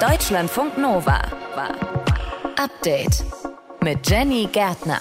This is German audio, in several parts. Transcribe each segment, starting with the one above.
Deutschlandfunk Nova. Update mit Jenny Gärtner.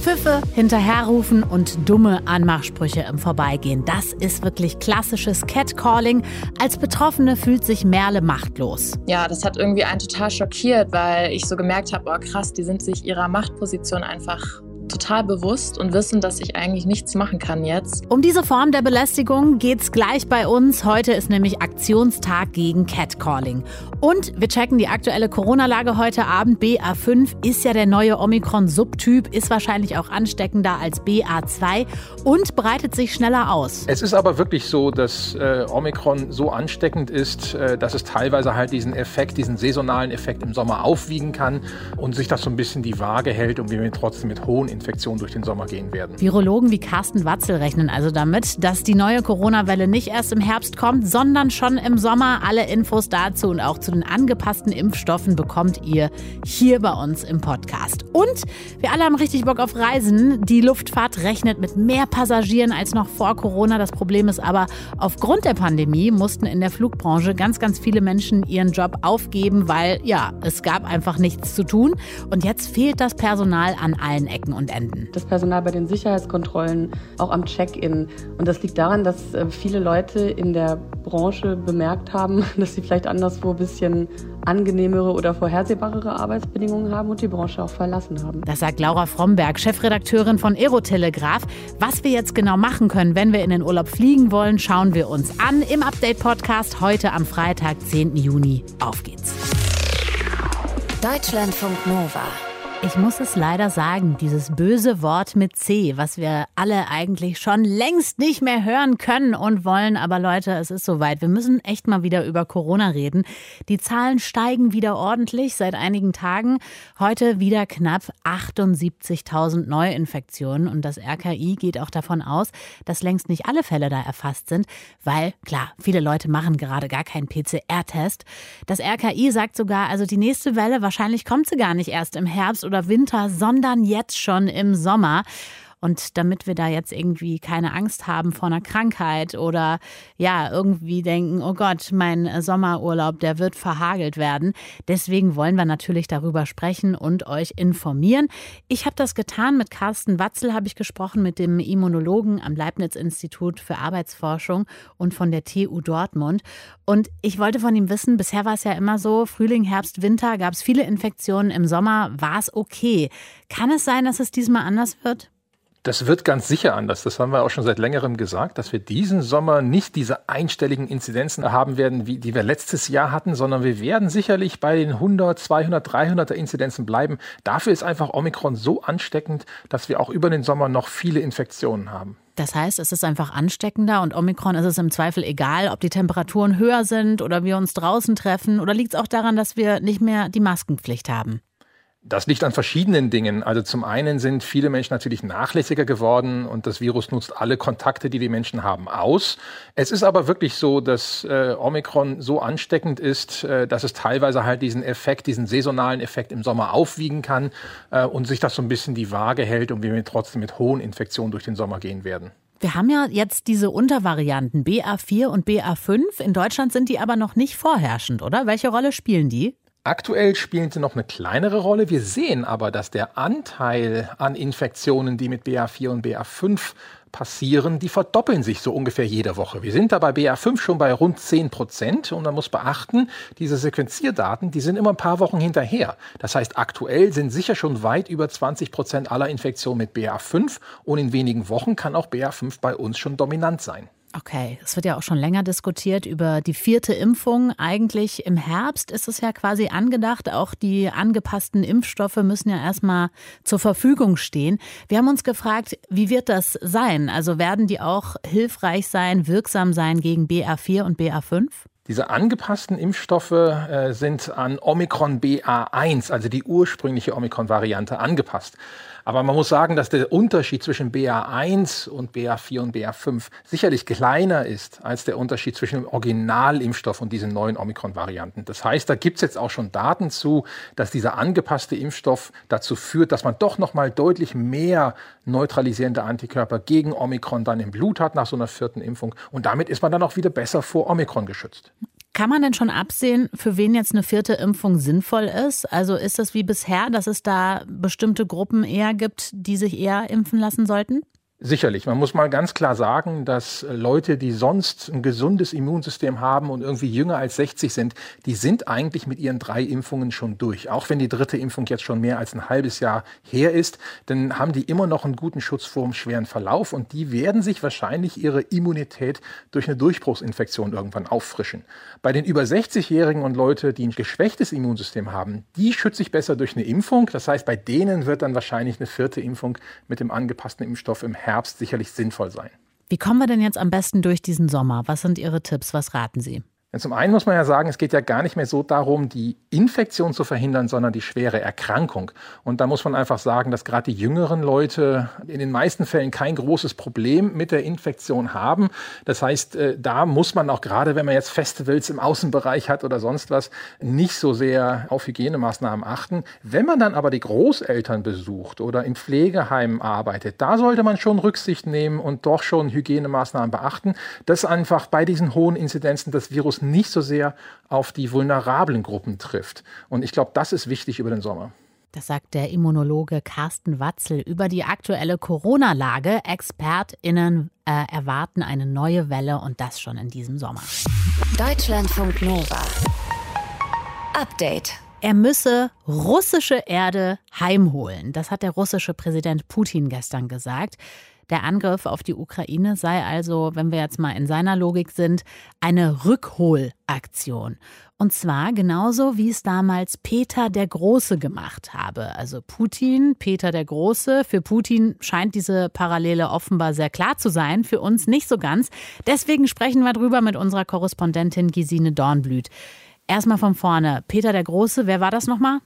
Pfiffe, hinterherrufen und dumme Anmachsprüche im Vorbeigehen. Das ist wirklich klassisches Catcalling. Als Betroffene fühlt sich Merle machtlos. Ja, das hat irgendwie einen total schockiert, weil ich so gemerkt habe, oh krass, die sind sich ihrer Machtposition einfach total bewusst und wissen, dass ich eigentlich nichts machen kann jetzt. Um diese Form der Belästigung geht's gleich bei uns. Heute ist nämlich Aktionstag gegen Catcalling. Und wir checken die aktuelle Corona-Lage heute Abend. BA5 ist ja der neue Omikron-Subtyp, ist wahrscheinlich auch ansteckender als BA2 und breitet sich schneller aus. Es ist aber wirklich so, dass äh, Omikron so ansteckend ist, äh, dass es teilweise halt diesen Effekt, diesen saisonalen Effekt im Sommer aufwiegen kann und sich das so ein bisschen die Waage hält und wir trotzdem mit hohen Infektionen durch den Sommer gehen werden. Virologen wie Carsten Watzel rechnen also damit, dass die neue Corona-Welle nicht erst im Herbst kommt, sondern schon im Sommer. Alle Infos dazu und auch zu den angepassten Impfstoffen bekommt ihr hier bei uns im Podcast. Und wir alle haben richtig Bock auf Reisen. Die Luftfahrt rechnet mit mehr Passagieren als noch vor Corona. Das Problem ist aber, aufgrund der Pandemie mussten in der Flugbranche ganz, ganz viele Menschen ihren Job aufgeben, weil ja, es gab einfach nichts zu tun. Und jetzt fehlt das Personal an allen Ecken und Enden. Das Personal bei den Sicherheitskontrollen, auch am Check-in. Und das liegt daran, dass äh, viele Leute in der Branche bemerkt haben, dass sie vielleicht anderswo ein bisschen angenehmere oder vorhersehbarere Arbeitsbedingungen haben und die Branche auch verlassen haben. Das sagt Laura Fromberg, Chefredakteurin von Aerotelegraph. Was wir jetzt genau machen können, wenn wir in den Urlaub fliegen wollen, schauen wir uns an im Update-Podcast heute am Freitag, 10. Juni. Auf geht's. Deutschlandfunk Nova. Ich muss es leider sagen, dieses böse Wort mit C, was wir alle eigentlich schon längst nicht mehr hören können und wollen. Aber Leute, es ist soweit. Wir müssen echt mal wieder über Corona reden. Die Zahlen steigen wieder ordentlich seit einigen Tagen. Heute wieder knapp 78.000 Neuinfektionen. Und das RKI geht auch davon aus, dass längst nicht alle Fälle da erfasst sind, weil, klar, viele Leute machen gerade gar keinen PCR-Test. Das RKI sagt sogar, also die nächste Welle, wahrscheinlich kommt sie gar nicht erst im Herbst oder oder Winter, sondern jetzt schon im Sommer. Und damit wir da jetzt irgendwie keine Angst haben vor einer Krankheit oder ja, irgendwie denken, oh Gott, mein Sommerurlaub, der wird verhagelt werden. Deswegen wollen wir natürlich darüber sprechen und euch informieren. Ich habe das getan mit Carsten Watzel, habe ich gesprochen mit dem Immunologen am Leibniz-Institut für Arbeitsforschung und von der TU Dortmund. Und ich wollte von ihm wissen, bisher war es ja immer so, Frühling, Herbst, Winter gab es viele Infektionen, im Sommer war es okay. Kann es sein, dass es diesmal anders wird? Das wird ganz sicher anders. Das haben wir auch schon seit längerem gesagt, dass wir diesen Sommer nicht diese einstelligen Inzidenzen haben werden, wie die wir letztes Jahr hatten, sondern wir werden sicherlich bei den 100, 200, 300er Inzidenzen bleiben. Dafür ist einfach Omikron so ansteckend, dass wir auch über den Sommer noch viele Infektionen haben. Das heißt, es ist einfach ansteckender und Omikron ist es im Zweifel egal, ob die Temperaturen höher sind oder wir uns draußen treffen oder liegt es auch daran, dass wir nicht mehr die Maskenpflicht haben? Das liegt an verschiedenen Dingen. Also zum einen sind viele Menschen natürlich nachlässiger geworden und das Virus nutzt alle Kontakte, die die Menschen haben, aus. Es ist aber wirklich so, dass äh, Omikron so ansteckend ist, äh, dass es teilweise halt diesen Effekt, diesen saisonalen Effekt im Sommer aufwiegen kann äh, und sich das so ein bisschen die Waage hält und wir trotzdem mit hohen Infektionen durch den Sommer gehen werden. Wir haben ja jetzt diese Untervarianten BA4 und BA5. In Deutschland sind die aber noch nicht vorherrschend, oder? Welche Rolle spielen die? Aktuell spielen sie noch eine kleinere Rolle. Wir sehen aber, dass der Anteil an Infektionen, die mit BA4 und BA5 passieren, die verdoppeln sich so ungefähr jede Woche. Wir sind da bei BA5 schon bei rund 10 Prozent und man muss beachten, diese Sequenzierdaten, die sind immer ein paar Wochen hinterher. Das heißt, aktuell sind sicher schon weit über 20 Prozent aller Infektionen mit BA5 und in wenigen Wochen kann auch BA5 bei uns schon dominant sein. Okay, es wird ja auch schon länger diskutiert über die vierte Impfung. Eigentlich im Herbst ist es ja quasi angedacht. Auch die angepassten Impfstoffe müssen ja erstmal zur Verfügung stehen. Wir haben uns gefragt, wie wird das sein? Also werden die auch hilfreich sein, wirksam sein gegen BA4 und BA5? Diese angepassten Impfstoffe äh, sind an Omikron BA1, also die ursprüngliche Omikron-Variante, angepasst. Aber man muss sagen, dass der Unterschied zwischen BA1 und BA4 und BA5 sicherlich kleiner ist als der Unterschied zwischen dem Originalimpfstoff und diesen neuen Omikron-Varianten. Das heißt, da gibt es jetzt auch schon Daten zu, dass dieser angepasste Impfstoff dazu führt, dass man doch noch mal deutlich mehr neutralisierende Antikörper gegen Omikron dann im Blut hat nach so einer vierten Impfung. Und damit ist man dann auch wieder besser vor Omikron geschützt. Kann man denn schon absehen, für wen jetzt eine vierte Impfung sinnvoll ist? Also ist das wie bisher, dass es da bestimmte Gruppen eher gibt, die sich eher impfen lassen sollten? Sicherlich. Man muss mal ganz klar sagen, dass Leute, die sonst ein gesundes Immunsystem haben und irgendwie jünger als 60 sind, die sind eigentlich mit ihren drei Impfungen schon durch. Auch wenn die dritte Impfung jetzt schon mehr als ein halbes Jahr her ist, dann haben die immer noch einen guten Schutz vor einem schweren Verlauf und die werden sich wahrscheinlich ihre Immunität durch eine Durchbruchsinfektion irgendwann auffrischen. Bei den über 60-Jährigen und Leute, die ein geschwächtes Immunsystem haben, die schütze ich besser durch eine Impfung. Das heißt, bei denen wird dann wahrscheinlich eine vierte Impfung mit dem angepassten Impfstoff im Herbst Herbst sicherlich sinnvoll sein. Wie kommen wir denn jetzt am besten durch diesen Sommer? Was sind Ihre Tipps? Was raten Sie? Zum einen muss man ja sagen, es geht ja gar nicht mehr so darum, die Infektion zu verhindern, sondern die schwere Erkrankung. Und da muss man einfach sagen, dass gerade die jüngeren Leute in den meisten Fällen kein großes Problem mit der Infektion haben. Das heißt, äh, da muss man auch gerade, wenn man jetzt Festivals im Außenbereich hat oder sonst was, nicht so sehr auf Hygienemaßnahmen achten. Wenn man dann aber die Großeltern besucht oder im Pflegeheim arbeitet, da sollte man schon Rücksicht nehmen und doch schon Hygienemaßnahmen beachten, dass einfach bei diesen hohen Inzidenzen das Virus nicht so sehr auf die vulnerablen Gruppen trifft. Und ich glaube, das ist wichtig über den Sommer. Das sagt der Immunologe Carsten Watzel über die aktuelle Corona-Lage. ExpertInnen äh, erwarten eine neue Welle und das schon in diesem Sommer. Deutschlandfunk Nova. Update. Er müsse russische Erde heimholen. Das hat der russische Präsident Putin gestern gesagt. Der Angriff auf die Ukraine sei also, wenn wir jetzt mal in seiner Logik sind, eine Rückholaktion. Und zwar genauso, wie es damals Peter der Große gemacht habe. Also Putin, Peter der Große. Für Putin scheint diese Parallele offenbar sehr klar zu sein, für uns nicht so ganz. Deswegen sprechen wir drüber mit unserer Korrespondentin Gesine Dornblüt. Erstmal von vorne. Peter der Große, wer war das nochmal?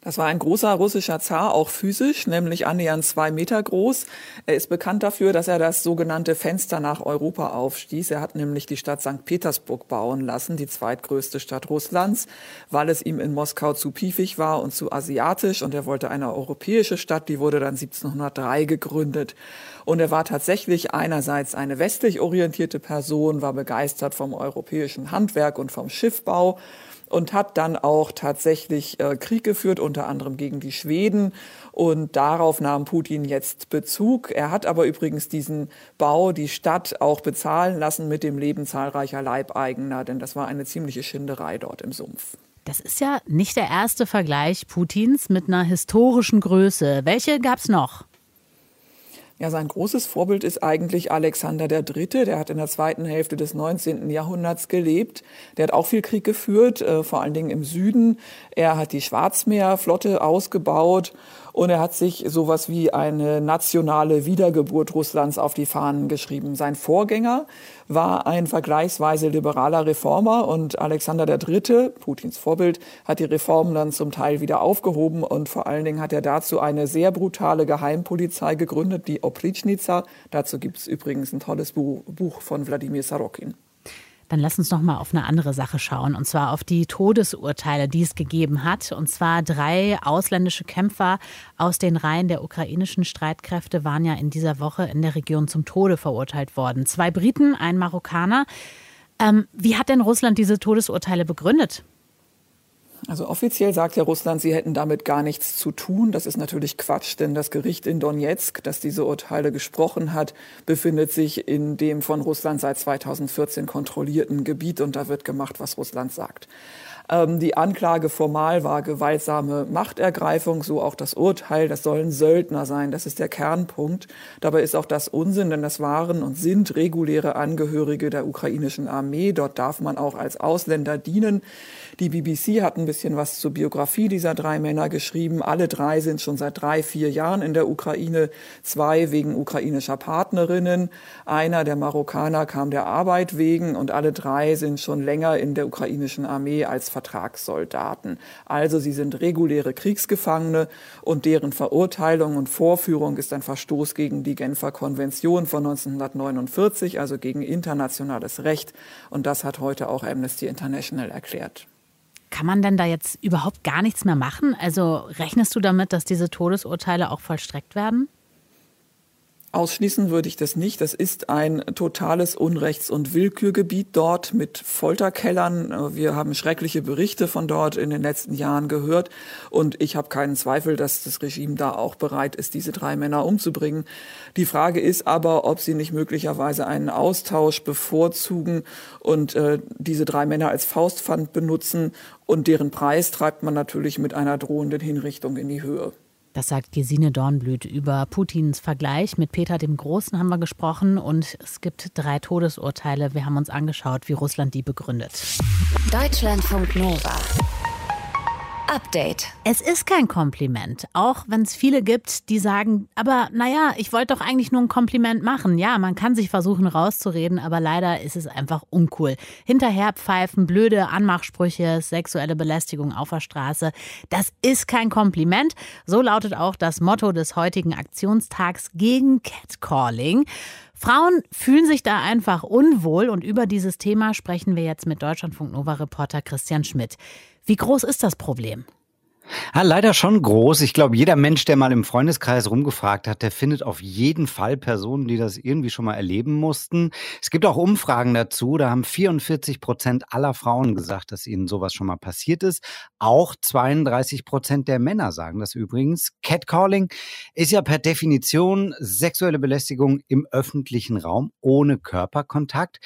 Das war ein großer russischer Zar, auch physisch, nämlich annähernd zwei Meter groß. Er ist bekannt dafür, dass er das sogenannte Fenster nach Europa aufstieß. Er hat nämlich die Stadt St. Petersburg bauen lassen, die zweitgrößte Stadt Russlands, weil es ihm in Moskau zu piefig war und zu asiatisch. Und er wollte eine europäische Stadt, die wurde dann 1703 gegründet. Und er war tatsächlich einerseits eine westlich orientierte Person, war begeistert vom europäischen Handwerk und vom Schiffbau und hat dann auch tatsächlich äh, Krieg geführt, unter anderem gegen die Schweden. Und darauf nahm Putin jetzt Bezug. Er hat aber übrigens diesen Bau, die Stadt auch bezahlen lassen mit dem Leben zahlreicher Leibeigener, denn das war eine ziemliche Schinderei dort im Sumpf. Das ist ja nicht der erste Vergleich Putins mit einer historischen Größe. Welche gab es noch? Ja, sein großes Vorbild ist eigentlich Alexander der Dritte. Der hat in der zweiten Hälfte des 19. Jahrhunderts gelebt. Der hat auch viel Krieg geführt, äh, vor allen Dingen im Süden. Er hat die Schwarzmeerflotte ausgebaut und er hat sich sowas wie eine nationale Wiedergeburt Russlands auf die Fahnen geschrieben. Sein Vorgänger war ein vergleichsweise liberaler Reformer und Alexander III., Putins Vorbild, hat die Reformen dann zum Teil wieder aufgehoben und vor allen Dingen hat er dazu eine sehr brutale Geheimpolizei gegründet, die Oprichnica. Dazu gibt es übrigens ein tolles Buch von Wladimir Sarokin. Dann lass uns noch mal auf eine andere Sache schauen, und zwar auf die Todesurteile, die es gegeben hat. Und zwar drei ausländische Kämpfer aus den Reihen der ukrainischen Streitkräfte waren ja in dieser Woche in der Region zum Tode verurteilt worden. Zwei Briten, ein Marokkaner. Ähm, wie hat denn Russland diese Todesurteile begründet? Also offiziell sagt ja Russland, sie hätten damit gar nichts zu tun. Das ist natürlich Quatsch, denn das Gericht in Donetsk, das diese Urteile gesprochen hat, befindet sich in dem von Russland seit 2014 kontrollierten Gebiet und da wird gemacht, was Russland sagt. Ähm, die Anklage formal war gewaltsame Machtergreifung, so auch das Urteil. Das sollen Söldner sein. Das ist der Kernpunkt. Dabei ist auch das Unsinn, denn das waren und sind reguläre Angehörige der ukrainischen Armee. Dort darf man auch als Ausländer dienen. Die BBC hat ein bisschen was zur Biografie dieser drei Männer geschrieben. Alle drei sind schon seit drei, vier Jahren in der Ukraine. Zwei wegen ukrainischer Partnerinnen. Einer, der Marokkaner, kam der Arbeit wegen und alle drei sind schon länger in der ukrainischen Armee als Vertragssoldaten. Also sie sind reguläre Kriegsgefangene und deren Verurteilung und Vorführung ist ein Verstoß gegen die Genfer Konvention von 1949, also gegen internationales Recht. Und das hat heute auch Amnesty International erklärt. Kann man denn da jetzt überhaupt gar nichts mehr machen? Also rechnest du damit, dass diese Todesurteile auch vollstreckt werden? Ausschließen würde ich das nicht. Das ist ein totales Unrechts- und Willkürgebiet dort mit Folterkellern. Wir haben schreckliche Berichte von dort in den letzten Jahren gehört. Und ich habe keinen Zweifel, dass das Regime da auch bereit ist, diese drei Männer umzubringen. Die Frage ist aber, ob sie nicht möglicherweise einen Austausch bevorzugen und äh, diese drei Männer als Faustpfand benutzen. Und deren Preis treibt man natürlich mit einer drohenden Hinrichtung in die Höhe. Das sagt Gesine Dornblüt. Über Putins Vergleich mit Peter dem Großen haben wir gesprochen und es gibt drei Todesurteile. Wir haben uns angeschaut, wie Russland die begründet. Deutschlandfunk Nova. Update. Es ist kein Kompliment, auch wenn es viele gibt, die sagen, aber naja, ich wollte doch eigentlich nur ein Kompliment machen. Ja, man kann sich versuchen rauszureden, aber leider ist es einfach uncool. Hinterher pfeifen, blöde Anmachsprüche, sexuelle Belästigung auf der Straße, das ist kein Kompliment. So lautet auch das Motto des heutigen Aktionstags gegen Catcalling. Frauen fühlen sich da einfach unwohl und über dieses Thema sprechen wir jetzt mit Deutschlandfunk Nova Reporter Christian Schmidt. Wie groß ist das Problem? Ja, leider schon groß. Ich glaube, jeder Mensch, der mal im Freundeskreis rumgefragt hat, der findet auf jeden Fall Personen, die das irgendwie schon mal erleben mussten. Es gibt auch Umfragen dazu. Da haben 44 Prozent aller Frauen gesagt, dass ihnen sowas schon mal passiert ist. Auch 32 Prozent der Männer sagen das übrigens. Catcalling ist ja per Definition sexuelle Belästigung im öffentlichen Raum ohne Körperkontakt.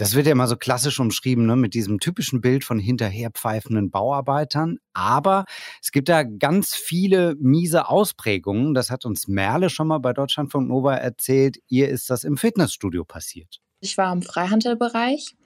Das wird ja immer so klassisch umschrieben, ne, mit diesem typischen Bild von hinterherpfeifenden Bauarbeitern. Aber es gibt da ganz viele miese Ausprägungen. Das hat uns Merle schon mal bei Deutschlandfunk Nova erzählt. Ihr ist das im Fitnessstudio passiert. Ich war im Freihandelbereich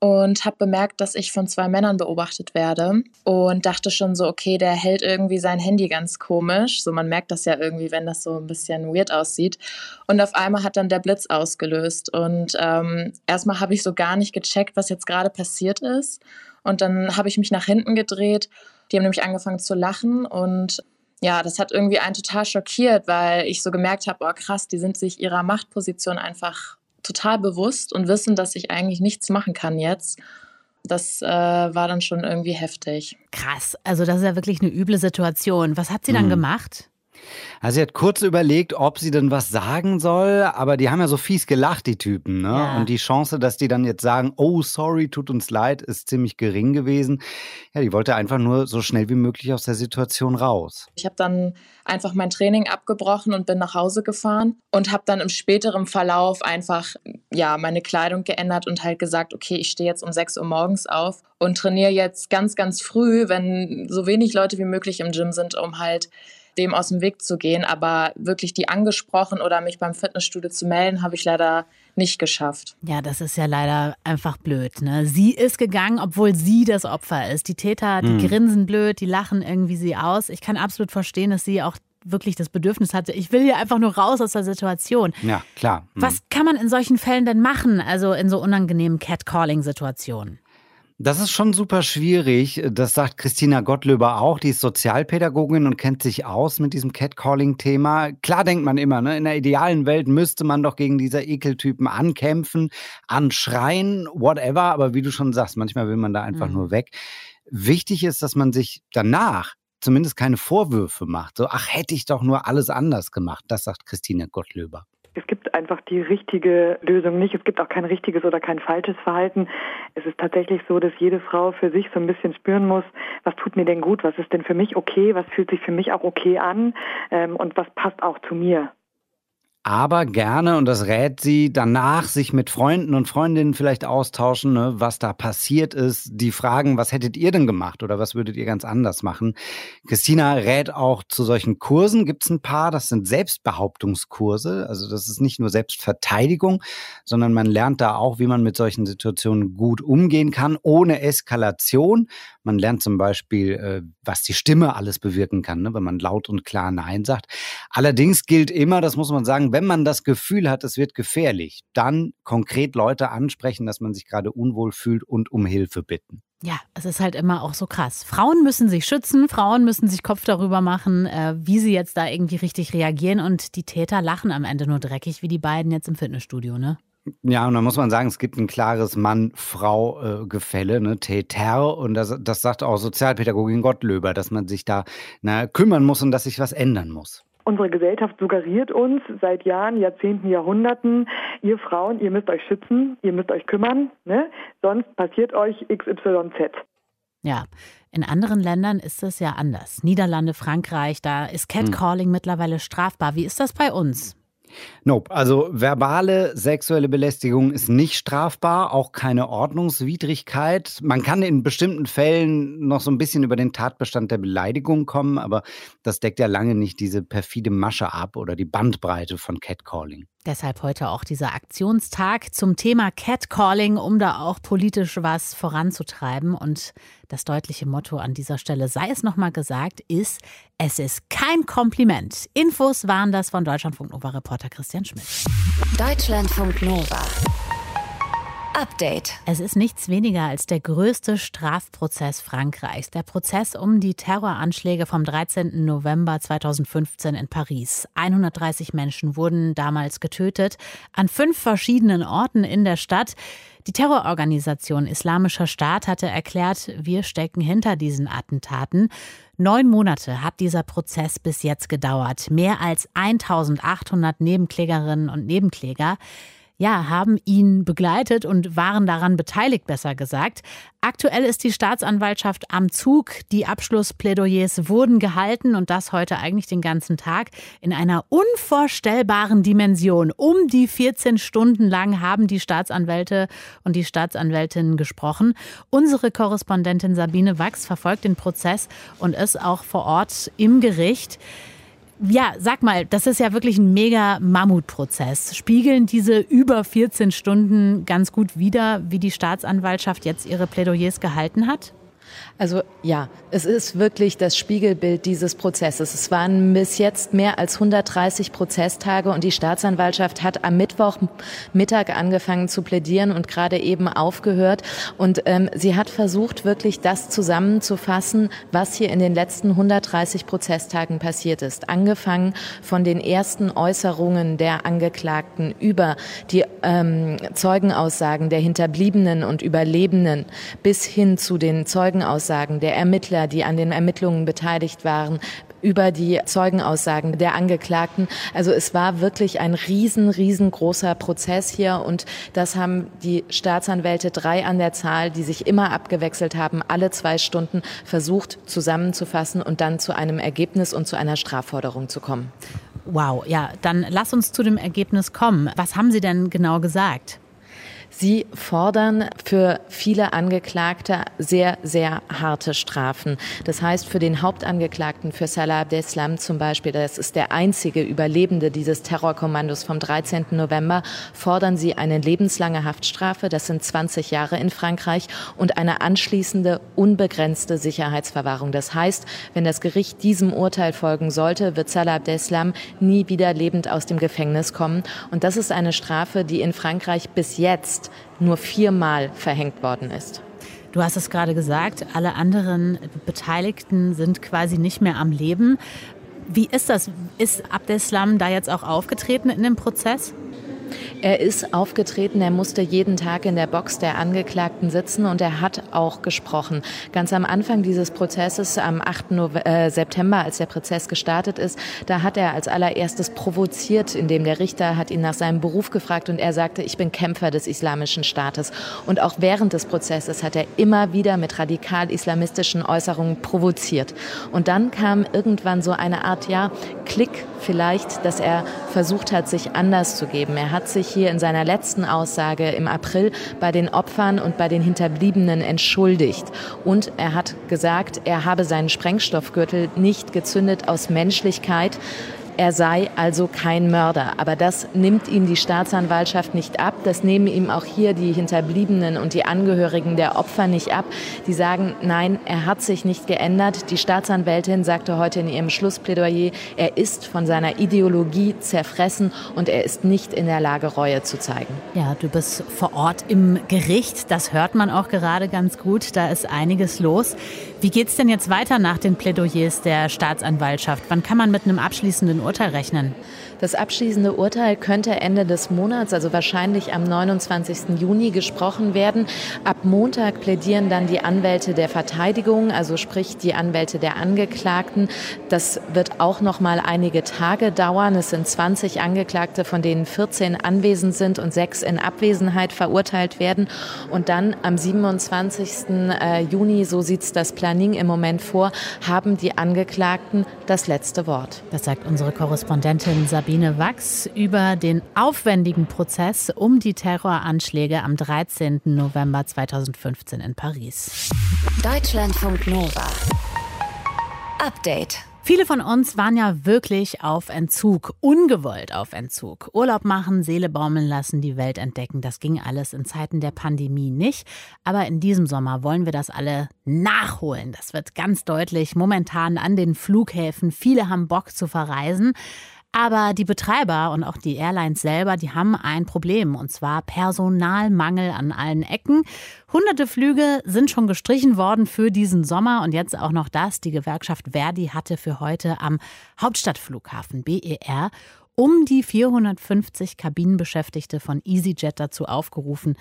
und habe bemerkt, dass ich von zwei Männern beobachtet werde und dachte schon so, okay, der hält irgendwie sein Handy ganz komisch. So man merkt das ja irgendwie, wenn das so ein bisschen weird aussieht. Und auf einmal hat dann der Blitz ausgelöst und ähm, erstmal habe ich so gar nicht gecheckt, was jetzt gerade passiert ist. Und dann habe ich mich nach hinten gedreht. Die haben nämlich angefangen zu lachen und ja, das hat irgendwie einen total schockiert, weil ich so gemerkt habe, oh krass, die sind sich ihrer Machtposition einfach total bewusst und wissen, dass ich eigentlich nichts machen kann jetzt. Das äh, war dann schon irgendwie heftig. Krass, also das ist ja wirklich eine üble Situation. Was hat sie dann mhm. gemacht? Also sie hat kurz überlegt, ob sie denn was sagen soll, aber die haben ja so fies gelacht, die Typen. Ne? Ja. Und die Chance, dass die dann jetzt sagen, oh, sorry, tut uns leid, ist ziemlich gering gewesen. Ja, die wollte einfach nur so schnell wie möglich aus der Situation raus. Ich habe dann einfach mein Training abgebrochen und bin nach Hause gefahren und habe dann im späteren Verlauf einfach ja meine Kleidung geändert und halt gesagt, okay, ich stehe jetzt um 6 Uhr morgens auf und trainiere jetzt ganz, ganz früh, wenn so wenig Leute wie möglich im Gym sind, um halt dem aus dem Weg zu gehen. Aber wirklich die angesprochen oder mich beim Fitnessstudio zu melden, habe ich leider nicht geschafft. Ja, das ist ja leider einfach blöd. Ne? Sie ist gegangen, obwohl sie das Opfer ist. Die Täter, die mhm. grinsen blöd, die lachen irgendwie sie aus. Ich kann absolut verstehen, dass sie auch wirklich das Bedürfnis hatte, ich will hier einfach nur raus aus der Situation. Ja, klar. Mhm. Was kann man in solchen Fällen denn machen, also in so unangenehmen Catcalling-Situationen? Das ist schon super schwierig. Das sagt Christina Gottlöber auch. Die ist Sozialpädagogin und kennt sich aus mit diesem Catcalling-Thema. Klar denkt man immer, ne? in der idealen Welt müsste man doch gegen diese Ekeltypen ankämpfen, anschreien, whatever. Aber wie du schon sagst, manchmal will man da einfach mhm. nur weg. Wichtig ist, dass man sich danach zumindest keine Vorwürfe macht. So, ach, hätte ich doch nur alles anders gemacht. Das sagt Christina Gottlöber. Es gibt einfach die richtige Lösung nicht. Es gibt auch kein richtiges oder kein falsches Verhalten. Es ist tatsächlich so, dass jede Frau für sich so ein bisschen spüren muss, was tut mir denn gut, was ist denn für mich okay, was fühlt sich für mich auch okay an ähm, und was passt auch zu mir aber gerne, und das rät sie, danach sich mit Freunden und Freundinnen vielleicht austauschen, ne, was da passiert ist, die fragen, was hättet ihr denn gemacht oder was würdet ihr ganz anders machen? Christina rät auch zu solchen Kursen, gibt es ein paar, das sind Selbstbehauptungskurse, also das ist nicht nur Selbstverteidigung, sondern man lernt da auch, wie man mit solchen Situationen gut umgehen kann, ohne Eskalation. Man lernt zum Beispiel, äh, was die Stimme alles bewirken kann, ne, wenn man laut und klar Nein sagt. Allerdings gilt immer, das muss man sagen, wenn man das Gefühl hat, es wird gefährlich, dann konkret Leute ansprechen, dass man sich gerade unwohl fühlt und um Hilfe bitten. Ja, es ist halt immer auch so krass. Frauen müssen sich schützen, Frauen müssen sich Kopf darüber machen, äh, wie sie jetzt da irgendwie richtig reagieren und die Täter lachen am Ende nur dreckig, wie die beiden jetzt im Fitnessstudio, ne? Ja, und da muss man sagen, es gibt ein klares Mann-Frau-Gefälle, ne, Täter. Und das, das sagt auch Sozialpädagogin Gottlöber, dass man sich da na, kümmern muss und dass sich was ändern muss. Unsere Gesellschaft suggeriert uns seit Jahren, Jahrzehnten, Jahrhunderten, ihr Frauen, ihr müsst euch schützen, ihr müsst euch kümmern, ne? sonst passiert euch XYZ. Ja, in anderen Ländern ist es ja anders. Niederlande, Frankreich, da ist Catcalling hm. mittlerweile strafbar. Wie ist das bei uns? Nope. Also verbale sexuelle Belästigung ist nicht strafbar, auch keine Ordnungswidrigkeit. Man kann in bestimmten Fällen noch so ein bisschen über den Tatbestand der Beleidigung kommen, aber das deckt ja lange nicht diese perfide Masche ab oder die Bandbreite von Catcalling. Deshalb heute auch dieser Aktionstag zum Thema Catcalling, um da auch politisch was voranzutreiben. Und das deutliche Motto an dieser Stelle, sei es nochmal gesagt, ist, es ist kein Kompliment. Infos waren das von Deutschlandfunk Nova Reporter Christian Schmidt. Deutschlandfunk Nova. Update. Es ist nichts weniger als der größte Strafprozess Frankreichs. Der Prozess um die Terroranschläge vom 13. November 2015 in Paris. 130 Menschen wurden damals getötet an fünf verschiedenen Orten in der Stadt. Die Terrororganisation Islamischer Staat hatte erklärt, wir stecken hinter diesen Attentaten. Neun Monate hat dieser Prozess bis jetzt gedauert. Mehr als 1800 Nebenklägerinnen und Nebenkläger ja, haben ihn begleitet und waren daran beteiligt, besser gesagt. Aktuell ist die Staatsanwaltschaft am Zug. Die Abschlussplädoyers wurden gehalten und das heute eigentlich den ganzen Tag in einer unvorstellbaren Dimension. Um die 14 Stunden lang haben die Staatsanwälte und die Staatsanwältinnen gesprochen. Unsere Korrespondentin Sabine Wachs verfolgt den Prozess und ist auch vor Ort im Gericht. Ja, sag mal, das ist ja wirklich ein mega Mammutprozess. Spiegeln diese über 14 Stunden ganz gut wider, wie die Staatsanwaltschaft jetzt ihre Plädoyers gehalten hat? Also ja, es ist wirklich das Spiegelbild dieses Prozesses. Es waren bis jetzt mehr als 130 Prozesstage und die Staatsanwaltschaft hat am Mittwochmittag angefangen zu plädieren und gerade eben aufgehört. Und ähm, sie hat versucht, wirklich das zusammenzufassen, was hier in den letzten 130 Prozesstagen passiert ist. Angefangen von den ersten Äußerungen der Angeklagten über die ähm, Zeugenaussagen der Hinterbliebenen und Überlebenden bis hin zu den Zeugenaussagen Zeugenaussagen der Ermittler, die an den Ermittlungen beteiligt waren, über die Zeugenaussagen der Angeklagten. Also es war wirklich ein riesen, riesengroßer Prozess hier und das haben die Staatsanwälte drei an der Zahl, die sich immer abgewechselt haben, alle zwei Stunden versucht zusammenzufassen und dann zu einem Ergebnis und zu einer Strafforderung zu kommen. Wow, ja, dann lass uns zu dem Ergebnis kommen. Was haben Sie denn genau gesagt? Sie fordern für viele Angeklagte sehr, sehr harte Strafen. Das heißt, für den Hauptangeklagten, für Salah Abdeslam zum Beispiel, das ist der einzige Überlebende dieses Terrorkommandos vom 13. November, fordern sie eine lebenslange Haftstrafe, das sind 20 Jahre in Frankreich, und eine anschließende unbegrenzte Sicherheitsverwahrung. Das heißt, wenn das Gericht diesem Urteil folgen sollte, wird Salah Abdeslam nie wieder lebend aus dem Gefängnis kommen. Und das ist eine Strafe, die in Frankreich bis jetzt nur viermal verhängt worden ist. Du hast es gerade gesagt, alle anderen Beteiligten sind quasi nicht mehr am Leben. Wie ist das? Ist Abdeslam da jetzt auch aufgetreten in dem Prozess? Er ist aufgetreten, er musste jeden Tag in der Box der Angeklagten sitzen und er hat auch gesprochen. Ganz am Anfang dieses Prozesses, am 8. Äh, September, als der Prozess gestartet ist, da hat er als allererstes provoziert, indem der Richter hat ihn nach seinem Beruf gefragt und er sagte, ich bin Kämpfer des Islamischen Staates. Und auch während des Prozesses hat er immer wieder mit radikal-islamistischen Äußerungen provoziert. Und dann kam irgendwann so eine Art, ja, Klick vielleicht, dass er versucht hat, sich anders zu geben. Er hat sich hier in seiner letzten Aussage im April bei den Opfern und bei den Hinterbliebenen entschuldigt. Und er hat gesagt, er habe seinen Sprengstoffgürtel nicht gezündet aus Menschlichkeit, er sei also kein Mörder. Aber das nimmt ihm die Staatsanwaltschaft nicht ab. Das nehmen ihm auch hier die Hinterbliebenen und die Angehörigen der Opfer nicht ab. Die sagen, nein, er hat sich nicht geändert. Die Staatsanwältin sagte heute in ihrem Schlussplädoyer, er ist von seiner Ideologie zerfressen und er ist nicht in der Lage, Reue zu zeigen. Ja, du bist vor Ort im Gericht. Das hört man auch gerade ganz gut. Da ist einiges los. Wie geht es denn jetzt weiter nach den Plädoyers der Staatsanwaltschaft? Wann kann man mit einem abschließenden Urteil rechnen? Das abschließende Urteil könnte Ende des Monats, also wahrscheinlich am 29. Juni, gesprochen werden. Ab Montag plädieren dann die Anwälte der Verteidigung, also sprich die Anwälte der Angeklagten. Das wird auch noch mal einige Tage dauern. Es sind 20 Angeklagte, von denen 14 anwesend sind und sechs in Abwesenheit verurteilt werden. Und dann am 27. Äh, Juni, so sieht das Planning im Moment vor, haben die Angeklagten das letzte Wort. Das sagt unsere Korrespondentin Sabine Wachs über den aufwendigen Prozess um die Terroranschläge am 13. November 2015 in Paris. Deutschlandfunk Nova. Update. Viele von uns waren ja wirklich auf Entzug, ungewollt auf Entzug. Urlaub machen, Seele baumeln lassen, die Welt entdecken. Das ging alles in Zeiten der Pandemie nicht. Aber in diesem Sommer wollen wir das alle nachholen. Das wird ganz deutlich momentan an den Flughäfen. Viele haben Bock zu verreisen. Aber die Betreiber und auch die Airlines selber, die haben ein Problem und zwar Personalmangel an allen Ecken. Hunderte Flüge sind schon gestrichen worden für diesen Sommer und jetzt auch noch das. Die Gewerkschaft Verdi hatte für heute am Hauptstadtflughafen BER um die 450 Kabinenbeschäftigte von EasyJet dazu aufgerufen,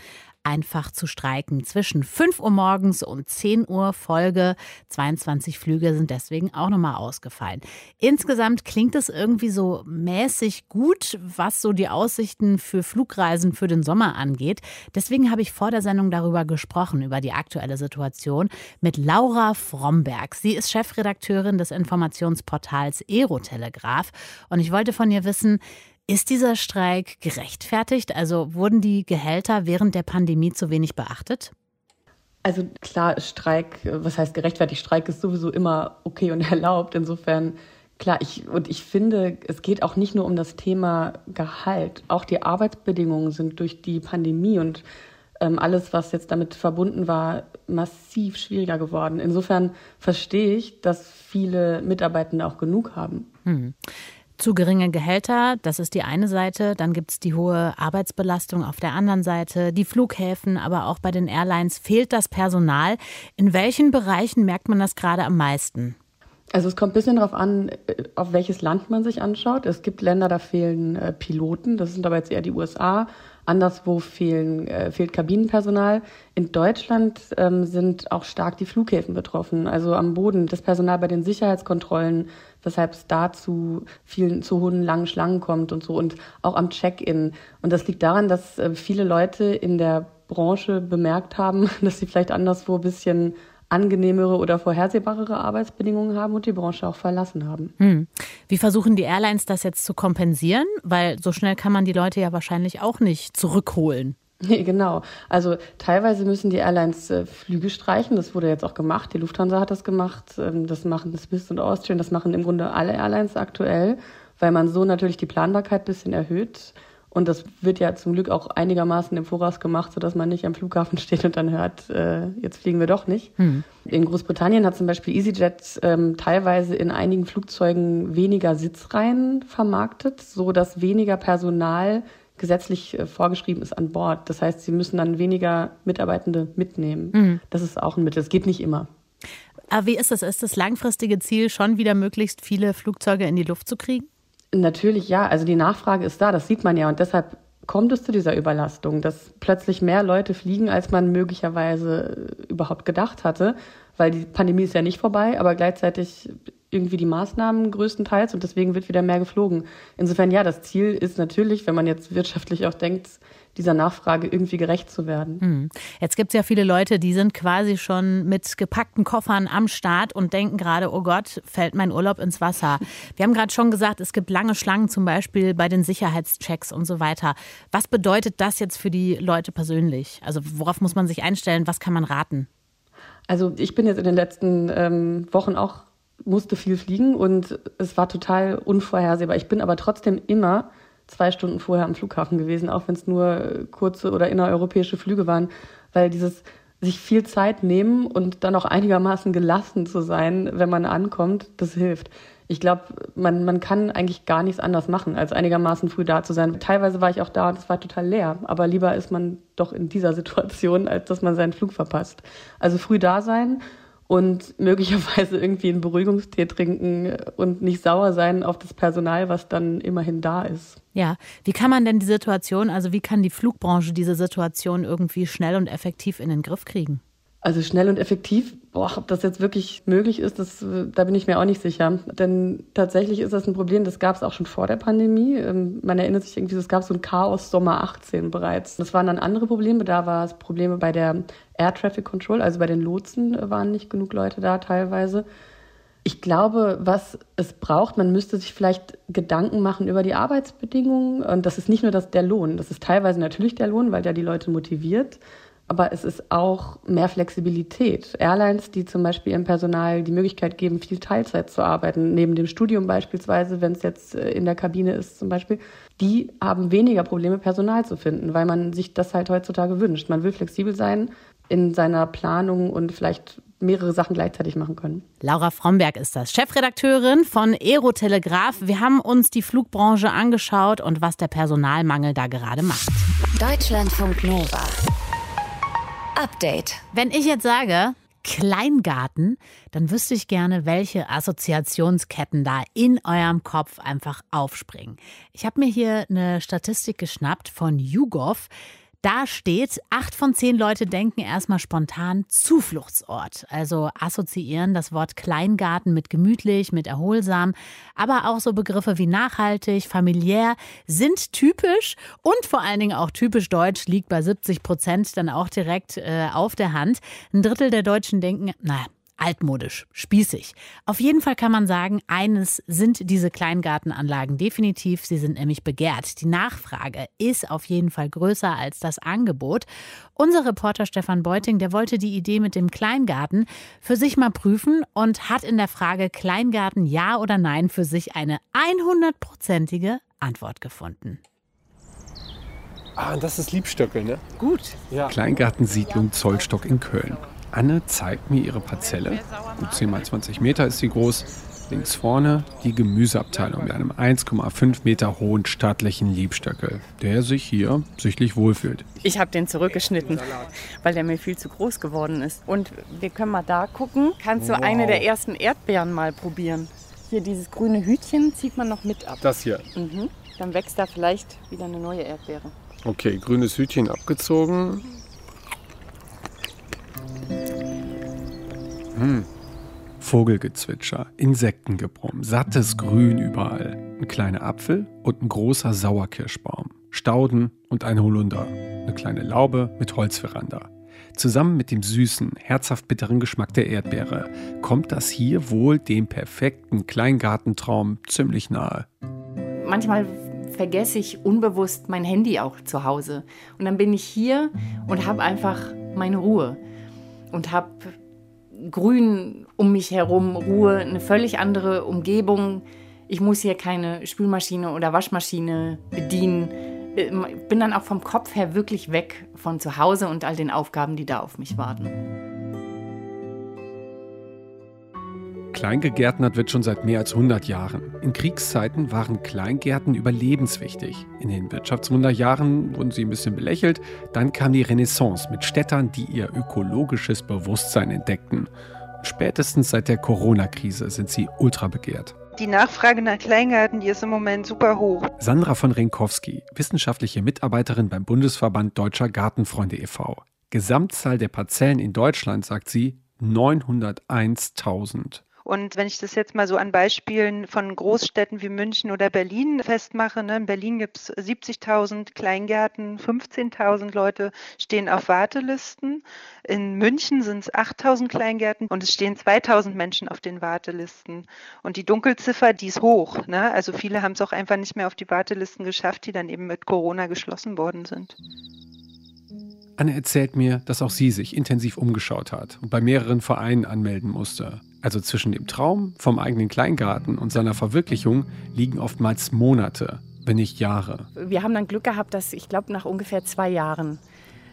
einfach zu streiken. Zwischen 5 Uhr morgens und 10 Uhr Folge. 22 Flüge sind deswegen auch nochmal ausgefallen. Insgesamt klingt es irgendwie so mäßig gut, was so die Aussichten für Flugreisen für den Sommer angeht. Deswegen habe ich vor der Sendung darüber gesprochen, über die aktuelle Situation mit Laura Fromberg. Sie ist Chefredakteurin des Informationsportals Aerotelegraph und ich wollte von ihr wissen, ist dieser Streik gerechtfertigt? Also wurden die Gehälter während der Pandemie zu wenig beachtet? Also klar, Streik, was heißt gerechtfertigt? Streik ist sowieso immer okay und erlaubt. Insofern klar, ich und ich finde, es geht auch nicht nur um das Thema Gehalt. Auch die Arbeitsbedingungen sind durch die Pandemie und ähm, alles, was jetzt damit verbunden war, massiv schwieriger geworden. Insofern verstehe ich, dass viele Mitarbeitende auch genug haben. Hm. Zu geringe Gehälter, das ist die eine Seite. Dann gibt es die hohe Arbeitsbelastung auf der anderen Seite. Die Flughäfen, aber auch bei den Airlines fehlt das Personal. In welchen Bereichen merkt man das gerade am meisten? Also es kommt ein bisschen darauf an, auf welches Land man sich anschaut. Es gibt Länder, da fehlen äh, Piloten, das sind aber jetzt eher die USA. Anderswo fehlen, äh, fehlt Kabinenpersonal. In Deutschland ähm, sind auch stark die Flughäfen betroffen, also am Boden das Personal bei den Sicherheitskontrollen, weshalb es da zu vielen, zu hohen langen Schlangen kommt und so und auch am Check-in. Und das liegt daran, dass äh, viele Leute in der Branche bemerkt haben, dass sie vielleicht anderswo ein bisschen angenehmere oder vorhersehbarere Arbeitsbedingungen haben und die Branche auch verlassen haben. Hm. Wie versuchen die Airlines das jetzt zu kompensieren? Weil so schnell kann man die Leute ja wahrscheinlich auch nicht zurückholen. Nee, genau. Also teilweise müssen die Airlines äh, Flüge streichen. Das wurde jetzt auch gemacht. Die Lufthansa hat das gemacht. Ähm, das machen Swiss und Austrian. Das machen im Grunde alle Airlines aktuell, weil man so natürlich die Planbarkeit ein bisschen erhöht. Und das wird ja zum Glück auch einigermaßen im Voraus gemacht, sodass man nicht am Flughafen steht und dann hört, äh, jetzt fliegen wir doch nicht. Hm. In Großbritannien hat zum Beispiel EasyJet ähm, teilweise in einigen Flugzeugen weniger Sitzreihen vermarktet, so dass weniger Personal gesetzlich äh, vorgeschrieben ist an Bord. Das heißt, sie müssen dann weniger Mitarbeitende mitnehmen. Mhm. Das ist auch ein Mittel. Es geht nicht immer. Aber wie ist das? Ist das langfristige Ziel schon wieder möglichst viele Flugzeuge in die Luft zu kriegen? Natürlich ja. Also die Nachfrage ist da, das sieht man ja. Und deshalb kommt es zu dieser Überlastung, dass plötzlich mehr Leute fliegen, als man möglicherweise überhaupt gedacht hatte. Weil die Pandemie ist ja nicht vorbei, aber gleichzeitig irgendwie die Maßnahmen größtenteils und deswegen wird wieder mehr geflogen. Insofern ja, das Ziel ist natürlich, wenn man jetzt wirtschaftlich auch denkt, dieser Nachfrage irgendwie gerecht zu werden. Hm. Jetzt gibt es ja viele Leute, die sind quasi schon mit gepackten Koffern am Start und denken gerade, oh Gott, fällt mein Urlaub ins Wasser. Wir haben gerade schon gesagt, es gibt lange Schlangen zum Beispiel bei den Sicherheitschecks und so weiter. Was bedeutet das jetzt für die Leute persönlich? Also worauf muss man sich einstellen? Was kann man raten? Also ich bin jetzt in den letzten ähm, Wochen auch musste viel fliegen und es war total unvorhersehbar. Ich bin aber trotzdem immer zwei Stunden vorher am Flughafen gewesen, auch wenn es nur kurze oder innereuropäische Flüge waren, weil dieses sich viel Zeit nehmen und dann auch einigermaßen gelassen zu sein, wenn man ankommt, das hilft. Ich glaube, man, man kann eigentlich gar nichts anders machen, als einigermaßen früh da zu sein. Teilweise war ich auch da und es war total leer. Aber lieber ist man doch in dieser Situation, als dass man seinen Flug verpasst. Also früh da sein und möglicherweise irgendwie einen Beruhigungstee trinken und nicht sauer sein auf das Personal, was dann immerhin da ist. Ja, wie kann man denn die Situation, also wie kann die Flugbranche diese Situation irgendwie schnell und effektiv in den Griff kriegen? Also schnell und effektiv, boah, ob das jetzt wirklich möglich ist, das, da bin ich mir auch nicht sicher. Denn tatsächlich ist das ein Problem, das gab es auch schon vor der Pandemie. Ähm, man erinnert sich irgendwie, es gab so ein Chaos Sommer 18 bereits. Das waren dann andere Probleme. Da war es Probleme bei der Air Traffic Control, also bei den Lotsen waren nicht genug Leute da teilweise. Ich glaube, was es braucht, man müsste sich vielleicht Gedanken machen über die Arbeitsbedingungen. Und das ist nicht nur das, der Lohn, das ist teilweise natürlich der Lohn, weil der die Leute motiviert aber es ist auch mehr Flexibilität. Airlines, die zum Beispiel ihrem Personal die Möglichkeit geben, viel Teilzeit zu arbeiten, neben dem Studium beispielsweise, wenn es jetzt äh, in der Kabine ist zum Beispiel, die haben weniger Probleme, Personal zu finden, weil man sich das halt heutzutage wünscht. Man will flexibel sein in seiner Planung und vielleicht mehrere Sachen gleichzeitig machen können. Laura Fromberg ist das, Chefredakteurin von Aerotelegraph. Wir haben uns die Flugbranche angeschaut und was der Personalmangel da gerade macht. Deutschlandfunk Nova. Update. Wenn ich jetzt sage, Kleingarten, dann wüsste ich gerne, welche Assoziationsketten da in eurem Kopf einfach aufspringen. Ich habe mir hier eine Statistik geschnappt von YouGov. Da steht, acht von zehn Leute denken erstmal spontan Zufluchtsort. Also assoziieren das Wort Kleingarten mit gemütlich, mit erholsam. Aber auch so Begriffe wie nachhaltig, familiär sind typisch und vor allen Dingen auch typisch deutsch, liegt bei 70 Prozent dann auch direkt äh, auf der Hand. Ein Drittel der Deutschen denken, naja, altmodisch, spießig. Auf jeden Fall kann man sagen, eines sind diese Kleingartenanlagen definitiv. Sie sind nämlich begehrt. Die Nachfrage ist auf jeden Fall größer als das Angebot. Unser Reporter Stefan Beuting, der wollte die Idee mit dem Kleingarten für sich mal prüfen und hat in der Frage Kleingarten ja oder nein für sich eine 100-prozentige Antwort gefunden. Ah, das ist Liebstöckel, ne? Gut. Ja. Kleingartensiedlung Zollstock in Köln. Anne zeigt mir ihre Parzelle. Gut 10 mal 20 Meter ist sie groß. Links vorne die Gemüseabteilung mit einem 1,5 Meter hohen stattlichen Liebstöckel, der sich hier sichtlich wohlfühlt. Ich habe den zurückgeschnitten, weil der mir viel zu groß geworden ist. Und wir können mal da gucken. Kannst du wow. eine der ersten Erdbeeren mal probieren? Hier dieses grüne Hütchen zieht man noch mit ab. Das hier? Mhm. Dann wächst da vielleicht wieder eine neue Erdbeere. Okay, grünes Hütchen abgezogen. Hm. Vogelgezwitscher, Insektengebrumm, sattes Grün überall. Ein kleiner Apfel und ein großer Sauerkirschbaum. Stauden und ein Holunder. Eine kleine Laube mit Holzveranda. Zusammen mit dem süßen, herzhaft bitteren Geschmack der Erdbeere kommt das hier wohl dem perfekten Kleingartentraum ziemlich nahe. Manchmal vergesse ich unbewusst mein Handy auch zu Hause. Und dann bin ich hier und habe einfach meine Ruhe und habe Grün um mich herum, Ruhe, eine völlig andere Umgebung. Ich muss hier keine Spülmaschine oder Waschmaschine bedienen. Ich äh, bin dann auch vom Kopf her wirklich weg von zu Hause und all den Aufgaben, die da auf mich warten. Kleingegärtnert wird schon seit mehr als 100 Jahren. In Kriegszeiten waren Kleingärten überlebenswichtig. In den Wirtschaftswunderjahren wurden sie ein bisschen belächelt. Dann kam die Renaissance mit Städtern, die ihr ökologisches Bewusstsein entdeckten. Spätestens seit der Corona-Krise sind sie ultra begehrt. Die Nachfrage nach Kleingarten, die ist im Moment super hoch. Sandra von Renkowski, wissenschaftliche Mitarbeiterin beim Bundesverband Deutscher Gartenfreunde e.V. Gesamtzahl der Parzellen in Deutschland, sagt sie, 901.000. Und wenn ich das jetzt mal so an Beispielen von Großstädten wie München oder Berlin festmache, ne, in Berlin gibt es 70.000 Kleingärten, 15.000 Leute stehen auf Wartelisten. In München sind es 8.000 Kleingärten und es stehen 2.000 Menschen auf den Wartelisten. Und die Dunkelziffer, die ist hoch. Ne? Also viele haben es auch einfach nicht mehr auf die Wartelisten geschafft, die dann eben mit Corona geschlossen worden sind. Anne erzählt mir, dass auch sie sich intensiv umgeschaut hat und bei mehreren Vereinen anmelden musste. Also zwischen dem Traum vom eigenen Kleingarten und seiner Verwirklichung liegen oftmals Monate, wenn nicht Jahre. Wir haben dann Glück gehabt, dass ich glaube, nach ungefähr zwei Jahren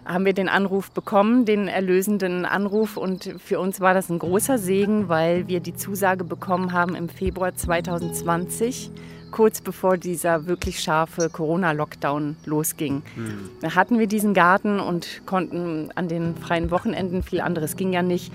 haben wir den Anruf bekommen, den erlösenden Anruf. Und für uns war das ein großer Segen, weil wir die Zusage bekommen haben im Februar 2020 kurz bevor dieser wirklich scharfe Corona-Lockdown losging. Mhm. Da hatten wir diesen Garten und konnten an den freien Wochenenden, viel anderes ging ja nicht,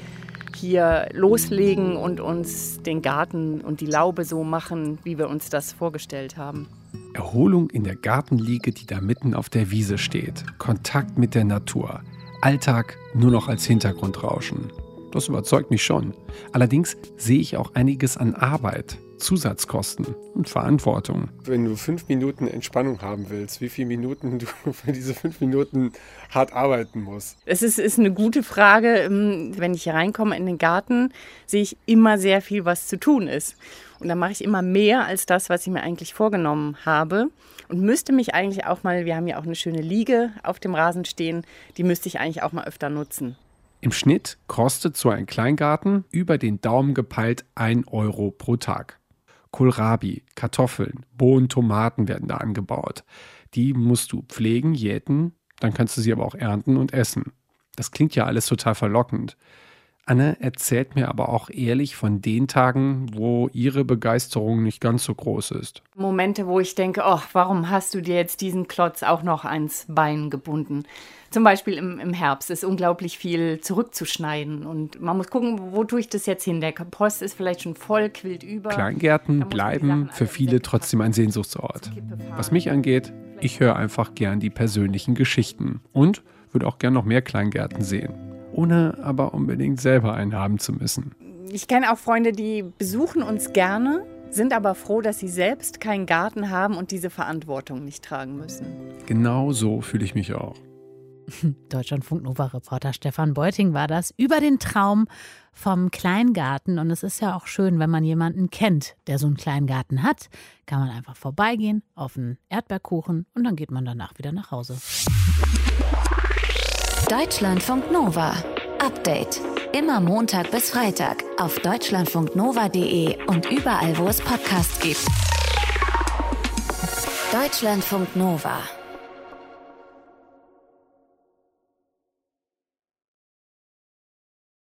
hier loslegen und uns den Garten und die Laube so machen, wie wir uns das vorgestellt haben. Erholung in der Gartenliege, die da mitten auf der Wiese steht. Kontakt mit der Natur. Alltag nur noch als Hintergrundrauschen. Das überzeugt mich schon. Allerdings sehe ich auch einiges an Arbeit, Zusatzkosten und Verantwortung. Wenn du fünf Minuten Entspannung haben willst, wie viele Minuten du für diese fünf Minuten hart arbeiten musst? Es ist, ist eine gute Frage. Ähm, wenn ich hier reinkomme in den Garten, sehe ich immer sehr viel, was zu tun ist. Und da mache ich immer mehr als das, was ich mir eigentlich vorgenommen habe. Und müsste mich eigentlich auch mal, wir haben ja auch eine schöne Liege auf dem Rasen stehen, die müsste ich eigentlich auch mal öfter nutzen. Im Schnitt kostet so ein Kleingarten über den Daumen gepeilt 1 Euro pro Tag. Kohlrabi, Kartoffeln, Bohnen, Tomaten werden da angebaut. Die musst du pflegen, jäten, dann kannst du sie aber auch ernten und essen. Das klingt ja alles total verlockend. Anne erzählt mir aber auch ehrlich von den Tagen, wo ihre Begeisterung nicht ganz so groß ist. Momente, wo ich denke, oh, warum hast du dir jetzt diesen Klotz auch noch ans Bein gebunden? Zum Beispiel im, im Herbst ist unglaublich viel zurückzuschneiden und man muss gucken, wo tue ich das jetzt hin? Der Kompost ist vielleicht schon voll, quillt über. Kleingärten bleiben für viele trotzdem ein Sehnsuchtsort. Was mich angeht, ich höre einfach gern die persönlichen Geschichten und würde auch gern noch mehr Kleingärten sehen ohne aber unbedingt selber einen haben zu müssen. Ich kenne auch Freunde, die besuchen uns gerne, sind aber froh, dass sie selbst keinen Garten haben und diese Verantwortung nicht tragen müssen. Genau so fühle ich mich auch. Deutschlandfunk Nova-Reporter Stefan Beuting war das über den Traum vom Kleingarten. Und es ist ja auch schön, wenn man jemanden kennt, der so einen Kleingarten hat. Kann man einfach vorbeigehen auf einen Erdbeerkuchen und dann geht man danach wieder nach Hause. Deutschlandfunk Nova. Update. Immer Montag bis Freitag auf deutschlandfunknova.de und überall, wo es Podcasts gibt. Deutschlandfunk Nova.